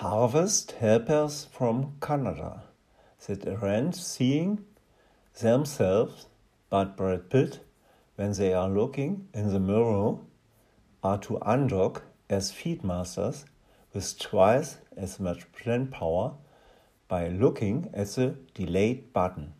harvest helpers from Canada that aren't seeing themselves but Brad Pitt when they are looking in the mirror are to undock as feedmasters with twice as much brain power by looking at the delayed button.